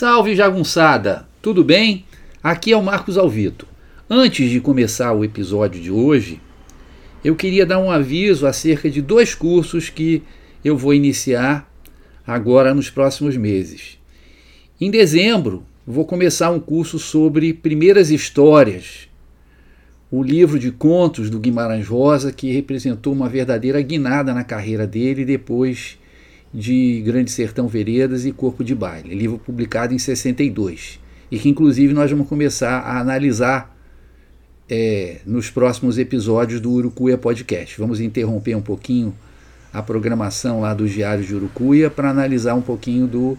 Salve jagunçada, tudo bem? Aqui é o Marcos Alvito. Antes de começar o episódio de hoje, eu queria dar um aviso acerca de dois cursos que eu vou iniciar agora nos próximos meses. Em dezembro, vou começar um curso sobre primeiras histórias, o livro de contos do Guimarães Rosa, que representou uma verdadeira guinada na carreira dele depois de Grande Sertão Veredas e Corpo de Baile, livro publicado em 62, e que inclusive nós vamos começar a analisar é, nos próximos episódios do Urucuia Podcast. Vamos interromper um pouquinho a programação lá dos Diários de Urucuia para analisar um pouquinho do,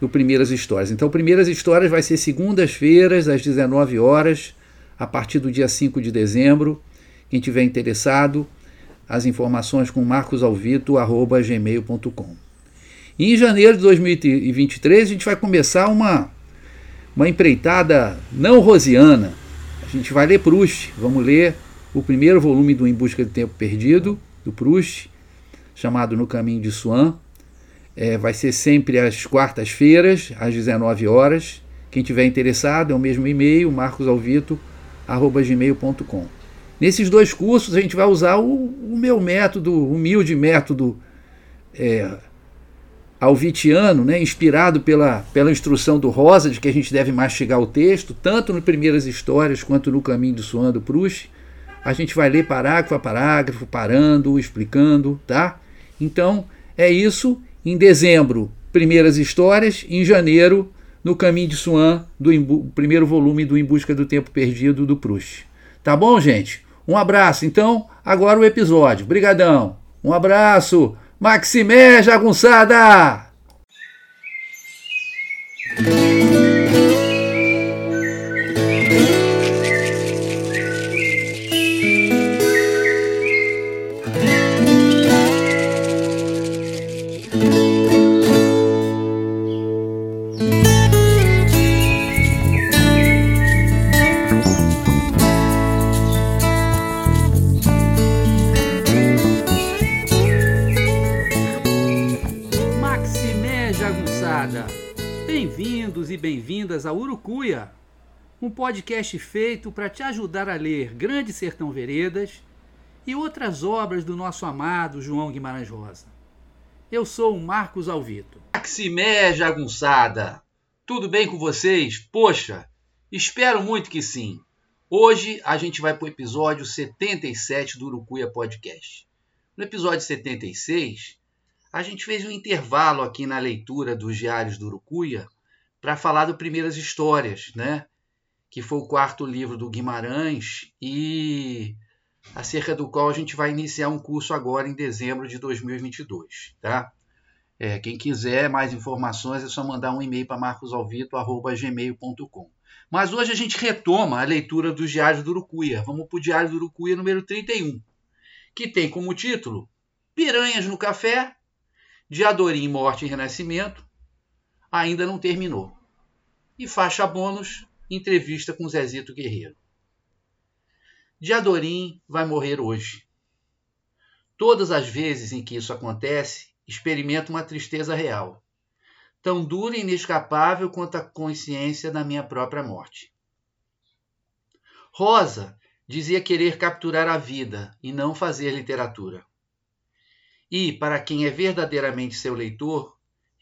do Primeiras Histórias. Então, Primeiras Histórias vai ser segundas-feiras, às 19 horas, a partir do dia 5 de dezembro. Quem tiver interessado, as informações com marcosalvito.gmail.com. Em janeiro de 2023 a gente vai começar uma, uma empreitada não rosiana. A gente vai ler Proust, vamos ler o primeiro volume do Em Busca do Tempo Perdido, do Proust, chamado No Caminho de Swan. É, vai ser sempre às quartas-feiras, às 19 horas. Quem tiver interessado, é o mesmo e-mail, marcosalvito.gmail.com. Nesses dois cursos a gente vai usar o, o meu método, humilde método é, alvitiano, né, inspirado pela, pela instrução do Rosa, de que a gente deve mastigar o texto, tanto no Primeiras Histórias quanto no Caminho do Suan do Proust. A gente vai ler parágrafo a parágrafo, parando, explicando, tá? Então, é isso. Em dezembro, Primeiras Histórias. Em janeiro, no Caminho de Suan, do primeiro volume do Em Busca do Tempo Perdido do Proust. Tá bom, gente? Um abraço. Então, agora o episódio. Brigadão. Um abraço. Maximé Jagunçada! A Urucuia, um podcast feito para te ajudar a ler Grande Sertão Veredas e outras obras do nosso amado João Guimarães Rosa. Eu sou o Marcos Alvito. Maximé Jagunçada, tudo bem com vocês? Poxa, espero muito que sim. Hoje a gente vai para o episódio 77 do Urucuia Podcast. No episódio 76, a gente fez um intervalo aqui na leitura dos diários do Urucuia para falar do Primeiras Histórias, né? que foi o quarto livro do Guimarães e acerca do qual a gente vai iniciar um curso agora em dezembro de 2022. Tá? É, quem quiser mais informações é só mandar um e-mail para marcosalvito.gmail.com. Mas hoje a gente retoma a leitura dos Diários do Urucuia. Vamos para o Diário do Urucuia número 31, que tem como título Piranhas no Café, de Adorim, Morte e Renascimento, ainda não terminou. E faixa bônus, entrevista com Zezito Guerreiro. Diadorim vai morrer hoje. Todas as vezes em que isso acontece, experimento uma tristeza real, tão dura e inescapável quanto a consciência da minha própria morte. Rosa dizia querer capturar a vida e não fazer literatura. E, para quem é verdadeiramente seu leitor,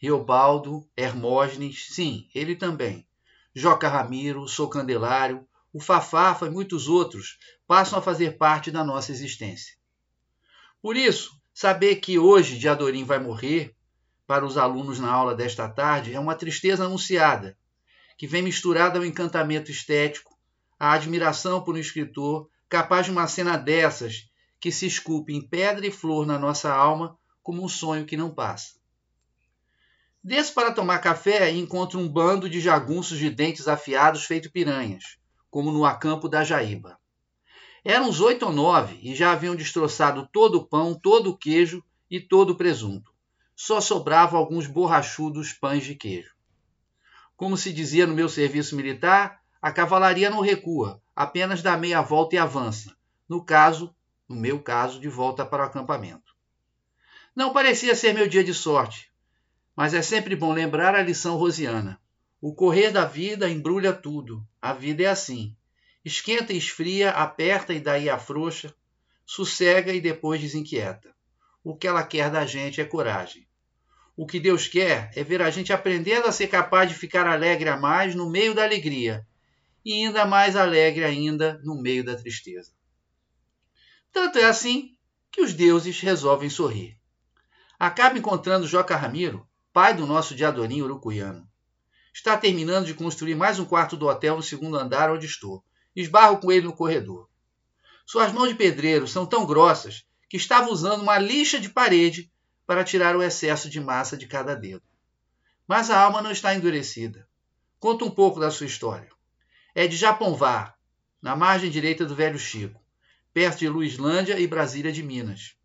Riobaldo, Hermógenes, sim, ele também. Joca Ramiro, Sou Candelário, o Fafafa e muitos outros passam a fazer parte da nossa existência. Por isso, saber que hoje Diadorim vai morrer, para os alunos na aula desta tarde, é uma tristeza anunciada, que vem misturada ao encantamento estético, à admiração por um escritor capaz de uma cena dessas que se esculpe em pedra e flor na nossa alma como um sonho que não passa. Desço para tomar café e encontro um bando de jagunços de dentes afiados feito piranhas, como no acampo da Jaíba. Eram uns oito ou nove e já haviam destroçado todo o pão, todo o queijo e todo o presunto. Só sobravam alguns borrachudos pães de queijo. Como se dizia no meu serviço militar, a cavalaria não recua, apenas dá meia volta e avança. No caso, no meu caso, de volta para o acampamento. Não parecia ser meu dia de sorte, mas é sempre bom lembrar a lição rosiana. O correr da vida embrulha tudo. A vida é assim. Esquenta e esfria, aperta e daí afrouxa, sossega e depois desinquieta. O que ela quer da gente é coragem. O que Deus quer é ver a gente aprendendo a ser capaz de ficar alegre a mais no meio da alegria e ainda mais alegre ainda no meio da tristeza. Tanto é assim que os deuses resolvem sorrir. Acaba encontrando Joca Ramiro, pai do nosso Diadorim urucuiano. Está terminando de construir mais um quarto do hotel no segundo andar onde estou Esbarro com ele no corredor. Suas mãos de pedreiro são tão grossas que estava usando uma lixa de parede para tirar o excesso de massa de cada dedo. Mas a alma não está endurecida. Conta um pouco da sua história. É de Japonvar, na margem direita do Velho Chico, perto de Luislândia e Brasília de Minas.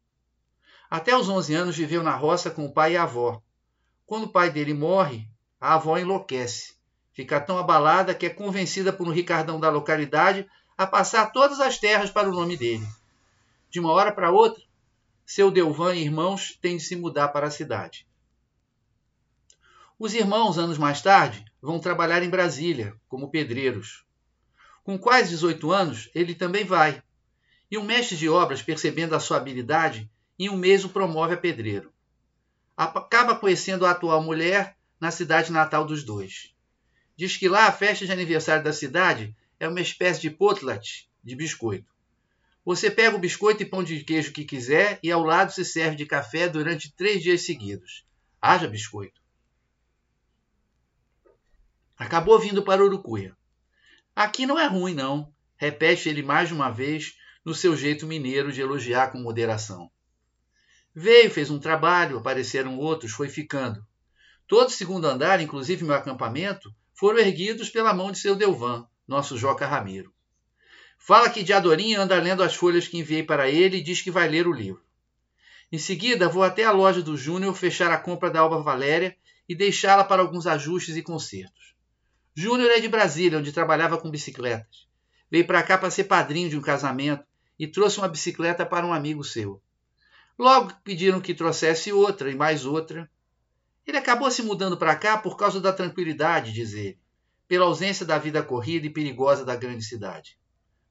Até os 11 anos viveu na roça com o pai e a avó. Quando o pai dele morre, a avó enlouquece Fica tão abalada que é convencida por um ricardão da localidade a passar todas as terras para o nome dele. De uma hora para outra, seu Delvan e irmãos têm de se mudar para a cidade. Os irmãos, anos mais tarde, vão trabalhar em Brasília, como pedreiros. Com quase 18 anos, ele também vai. E um mestre de obras, percebendo a sua habilidade, em um mês o promove a pedreiro. Acaba conhecendo a atual mulher na cidade natal dos dois. Diz que lá a festa de aniversário da cidade é uma espécie de potlatch de biscoito. Você pega o biscoito e pão de queijo que quiser e ao lado se serve de café durante três dias seguidos. Haja biscoito. Acabou vindo para Urucuia. Aqui não é ruim, não, repete ele mais uma vez no seu jeito mineiro de elogiar com moderação. Veio, fez um trabalho, apareceram outros, foi ficando. Todo segundo andar, inclusive meu acampamento, foram erguidos pela mão de seu Delvan, nosso Joca Ramiro. Fala que Diadorim anda lendo as folhas que enviei para ele e diz que vai ler o livro. Em seguida, vou até a loja do Júnior fechar a compra da Alba Valéria e deixá-la para alguns ajustes e consertos. Júnior é de Brasília, onde trabalhava com bicicletas. Veio para cá para ser padrinho de um casamento e trouxe uma bicicleta para um amigo seu. Logo pediram que trouxesse outra e mais outra, ele acabou se mudando para cá por causa da tranquilidade, diz ele, pela ausência da vida corrida e perigosa da grande cidade.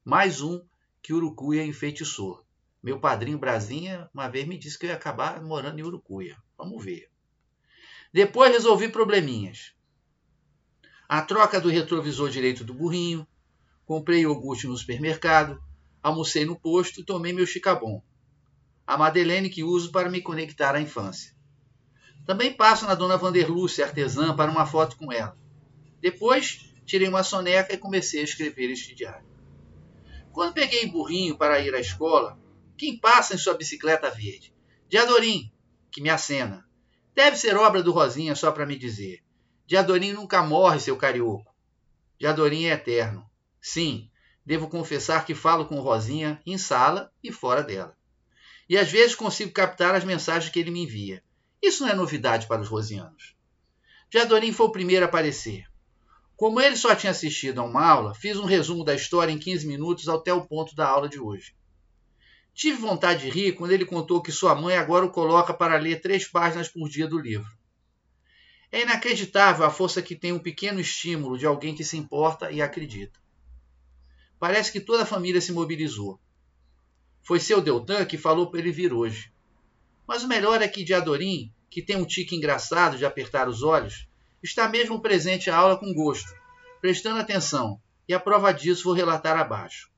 Mais um que Urucuia enfeitiçou. Meu padrinho Brasinha uma vez me disse que eu ia acabar morando em Urucuia. Vamos ver. Depois resolvi probleminhas. A troca do retrovisor direito do burrinho, comprei iogurte no supermercado, almocei no posto e tomei meu chicabom. A Madeleine que uso para me conectar à infância. Também passo na dona Vanderlúcia, artesã, para uma foto com ela. Depois, tirei uma soneca e comecei a escrever este diário. Quando peguei burrinho para ir à escola, quem passa em sua bicicleta verde? Diadorim, que me acena. Deve ser obra do Rosinha só para me dizer. Diadorim nunca morre, seu carioco. Diadorim é eterno. Sim, devo confessar que falo com Rosinha em sala e fora dela. E às vezes consigo captar as mensagens que ele me envia. Isso não é novidade para os rosianos. Diadorim foi o primeiro a aparecer. Como ele só tinha assistido a uma aula, fiz um resumo da história em 15 minutos até o ponto da aula de hoje. Tive vontade de rir quando ele contou que sua mãe agora o coloca para ler três páginas por dia do livro. É inacreditável a força que tem um pequeno estímulo de alguém que se importa e acredita. Parece que toda a família se mobilizou. Foi seu Deltan que falou para ele vir hoje. Mas o melhor é que Diadorim, que tem um tique engraçado de apertar os olhos, está mesmo presente à aula com gosto, prestando atenção, e a prova disso vou relatar abaixo.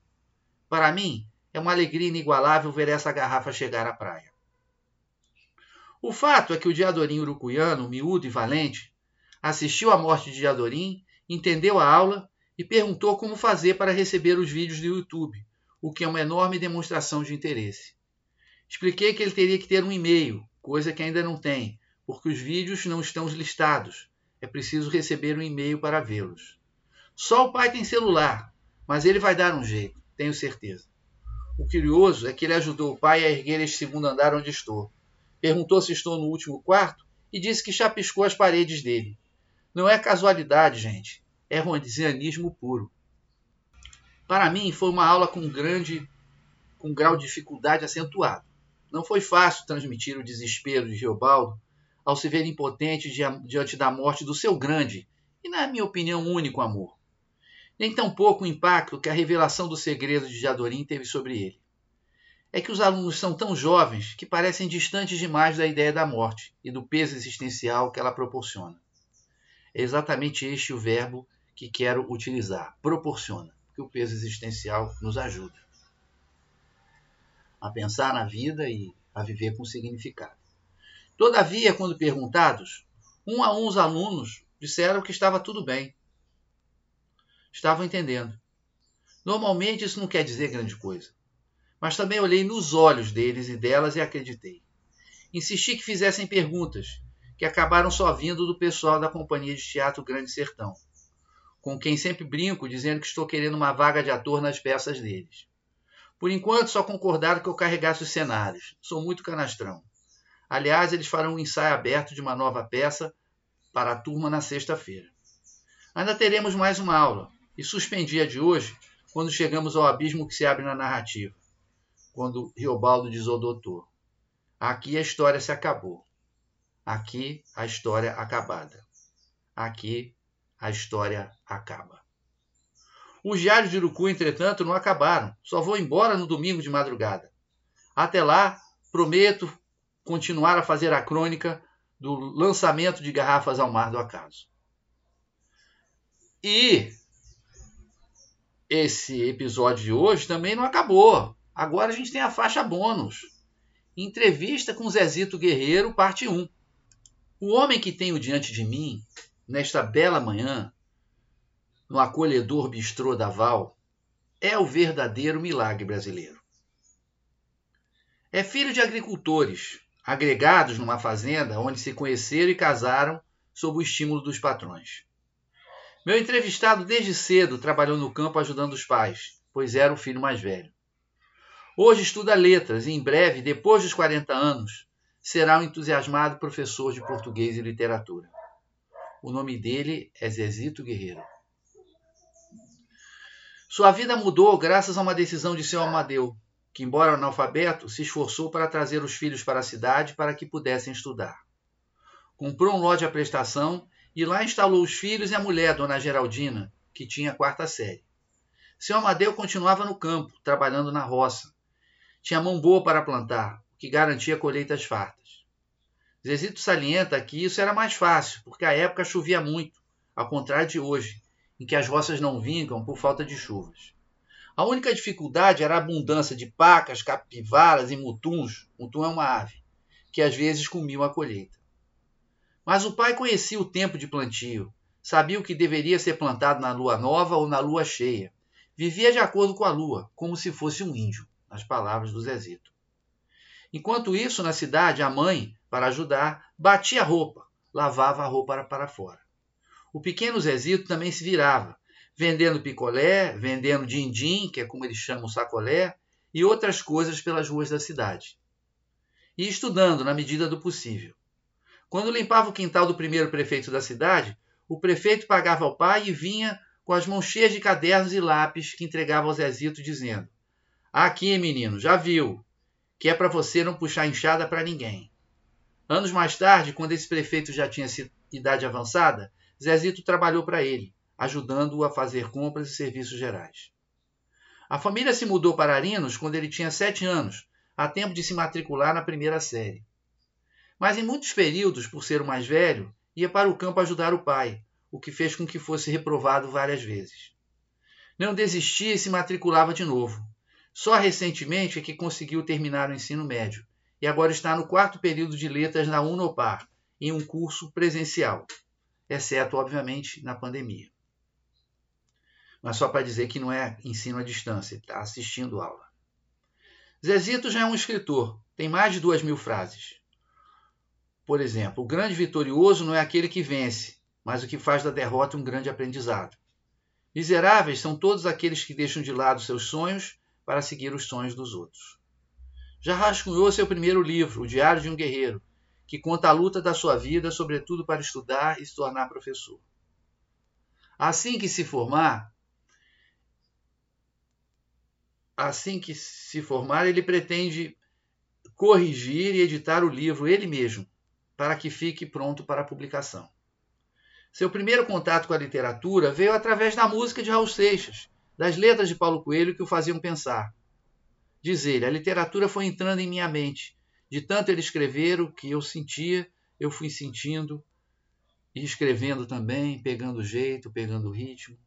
Para mim, é uma alegria inigualável ver essa garrafa chegar à praia. O fato é que o Diadorim urucuiano, miúdo e valente, assistiu à morte de Diadorim, entendeu a aula e perguntou como fazer para receber os vídeos do YouTube, o que é uma enorme demonstração de interesse. Expliquei que ele teria que ter um e-mail, coisa que ainda não tem, porque os vídeos não estão listados. É preciso receber um e-mail para vê-los. Só o pai tem celular, mas ele vai dar um jeito, tenho certeza. O curioso é que ele ajudou o pai a erguer este segundo andar onde estou. Perguntou se estou no último quarto e disse que chapiscou as paredes dele. Não é casualidade, gente. É rondesianismo puro. Para mim, foi uma aula com grande, com grau de dificuldade acentuado. Não foi fácil transmitir o desespero de Geobaldo ao se ver impotente diante da morte do seu grande e, na minha opinião, único amor. Nem tampouco o impacto que a revelação do segredo de Jadorim teve sobre ele. É que os alunos são tão jovens que parecem distantes demais da ideia da morte e do peso existencial que ela proporciona. É exatamente este o verbo que quero utilizar: proporciona, porque o peso existencial nos ajuda a pensar na vida e a viver com significado. Todavia, quando perguntados, um a um os alunos disseram que estava tudo bem. Estavam entendendo. Normalmente isso não quer dizer grande coisa. Mas também olhei nos olhos deles e delas e acreditei. Insisti que fizessem perguntas, que acabaram só vindo do pessoal da Companhia de Teatro Grande Sertão, com quem sempre brinco dizendo que estou querendo uma vaga de ator nas peças deles. Por enquanto, só concordaram que eu carregasse os cenários. Sou muito canastrão. Aliás, eles farão um ensaio aberto de uma nova peça para a turma na sexta-feira. Ainda teremos mais uma aula, e suspendi a de hoje quando chegamos ao abismo que se abre na narrativa, quando Riobaldo diz ao doutor: Aqui a história se acabou. Aqui a história acabada. Aqui a história acaba. Os diários de Urucu, entretanto, não acabaram. Só vou embora no domingo de madrugada. Até lá, prometo continuar a fazer a crônica do lançamento de garrafas ao mar do acaso. E esse episódio de hoje também não acabou. Agora a gente tem a faixa bônus. Entrevista com Zezito Guerreiro, parte 1. O homem que tenho diante de mim, nesta bela manhã, no acolhedor bistrô da Val, é o verdadeiro milagre brasileiro. É filho de agricultores, agregados numa fazenda onde se conheceram e casaram sob o estímulo dos patrões. Meu entrevistado desde cedo trabalhou no campo ajudando os pais, pois era o filho mais velho. Hoje estuda letras e em breve, depois dos 40 anos, será um entusiasmado professor de português e literatura. O nome dele é Zezito Guerreiro. Sua vida mudou graças a uma decisão de seu Amadeu, que, embora analfabeto, se esforçou para trazer os filhos para a cidade para que pudessem estudar. Comprou um lote à prestação e lá instalou os filhos e a mulher, Dona Geraldina, que tinha a quarta série. Seu Amadeu continuava no campo, trabalhando na roça. Tinha mão boa para plantar, o que garantia colheitas fartas. Zezito salienta que isso era mais fácil, porque a época chovia muito, ao contrário de hoje, em que as roças não vingam por falta de chuvas. A única dificuldade era a abundância de pacas, capivaras e mutuns, mutum é uma ave, que às vezes comiam a colheita. Mas o pai conhecia o tempo de plantio, sabia o que deveria ser plantado na lua nova ou na lua cheia. Vivia de acordo com a lua, como se fosse um índio, nas palavras do Zezito. Enquanto isso, na cidade, a mãe, para ajudar, batia a roupa, lavava a roupa para fora. O pequeno Zezito também se virava, vendendo picolé, vendendo din-din, que é como eles chamam sacolé, e outras coisas pelas ruas da cidade. E estudando na medida do possível. Quando limpava o quintal do primeiro prefeito da cidade, o prefeito pagava ao pai e vinha com as mãos cheias de cadernos e lápis que entregava ao Zezito, dizendo: Aqui, menino, já viu, que é para você não puxar enxada para ninguém. Anos mais tarde, quando esse prefeito já tinha idade avançada, Zezito trabalhou para ele, ajudando-o a fazer compras e serviços gerais. A família se mudou para Arinos quando ele tinha sete anos, a tempo de se matricular na primeira série. Mas em muitos períodos, por ser o mais velho, ia para o campo ajudar o pai, o que fez com que fosse reprovado várias vezes. Não desistia e se matriculava de novo. Só recentemente é que conseguiu terminar o ensino médio e agora está no quarto período de letras na Unopar, em um curso presencial, exceto, obviamente, na pandemia mas só para dizer que não é ensino à distância, está assistindo aula. Zezito já é um escritor, tem mais de duas mil frases. Por exemplo, o grande vitorioso não é aquele que vence, mas o que faz da derrota um grande aprendizado. Miseráveis são todos aqueles que deixam de lado seus sonhos para seguir os sonhos dos outros. Já rascunhou seu primeiro livro, O Diário de um Guerreiro, que conta a luta da sua vida, sobretudo para estudar e se tornar professor. Assim que se formar, assim que se formar, ele pretende corrigir e editar o livro ele mesmo, para que fique pronto para publicação. Seu primeiro contato com a literatura veio através da música de Raul Seixas, das letras de Paulo Coelho que o faziam pensar. Diz ele: a literatura foi entrando em minha mente. De tanto ele escrever o que eu sentia, eu fui sentindo e escrevendo também, pegando jeito, pegando ritmo.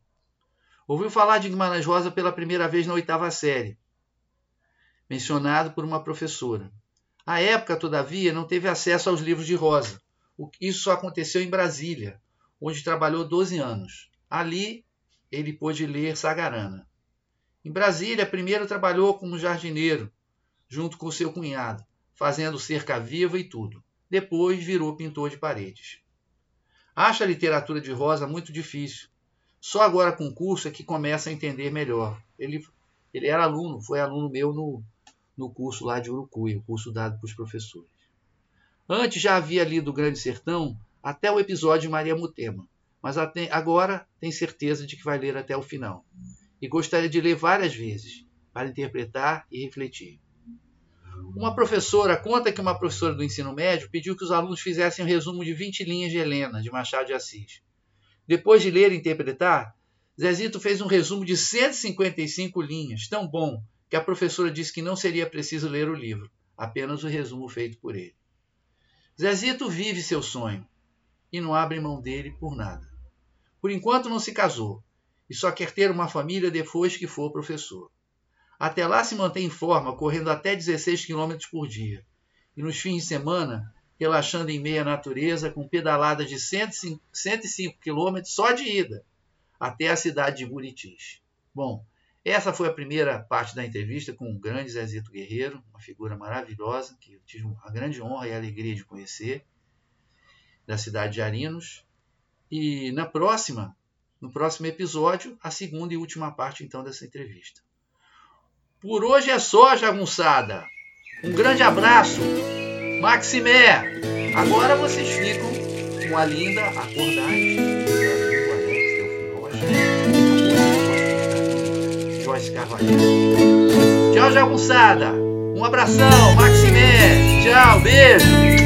Ouviu falar de Guimarães Rosa pela primeira vez na oitava série, mencionado por uma professora. À época, todavia, não teve acesso aos livros de Rosa. Isso aconteceu em Brasília, onde trabalhou 12 anos. Ali ele pôde ler Sagarana. Em Brasília, primeiro trabalhou como jardineiro, junto com seu cunhado, fazendo cerca viva e tudo. Depois virou pintor de paredes. Acha a literatura de Rosa muito difícil. Só agora com o curso é que começa a entender melhor. Ele, ele era aluno, foi aluno meu no, no curso lá de Urucuia, o curso dado para os professores. Antes já havia lido O Grande Sertão até o episódio Maria Mutema, mas agora tem certeza de que vai ler até o final. E gostaria de ler várias vezes, para interpretar e refletir. Uma professora conta que uma professora do ensino médio pediu que os alunos fizessem um resumo de 20 linhas de Helena, de Machado de Assis. Depois de ler e interpretar, Zezito fez um resumo de 155 linhas, tão bom que a professora disse que não seria preciso ler o livro, apenas o resumo feito por ele. Zezito vive seu sonho e não abre mão dele por nada. Por enquanto não se casou e só quer ter uma família depois que for professor. Até lá se mantém em forma, correndo até 16 km por dia. E nos fins de semana, relaxando em meia natureza, com pedaladas de 105, 105 km só de ida, até a cidade de Buritis. Bom, essa foi a primeira parte da entrevista com o grande Zezito Guerreiro, uma figura maravilhosa que eu tive a grande honra e alegria de conhecer da cidade de Arinos. E na próxima, no próximo episódio, a segunda e última parte então dessa entrevista. Por hoje é só, jagunçada. Um grande abraço. Maximé. Agora vocês ficam com a linda Acordais. Joyce. Tchau, jagunçada. Um abração, Maximé. Tchau, beijo.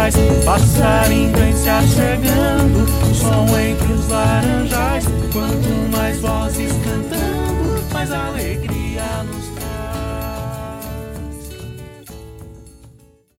quintais, passarinho vem se achegando, som entre os laranjais,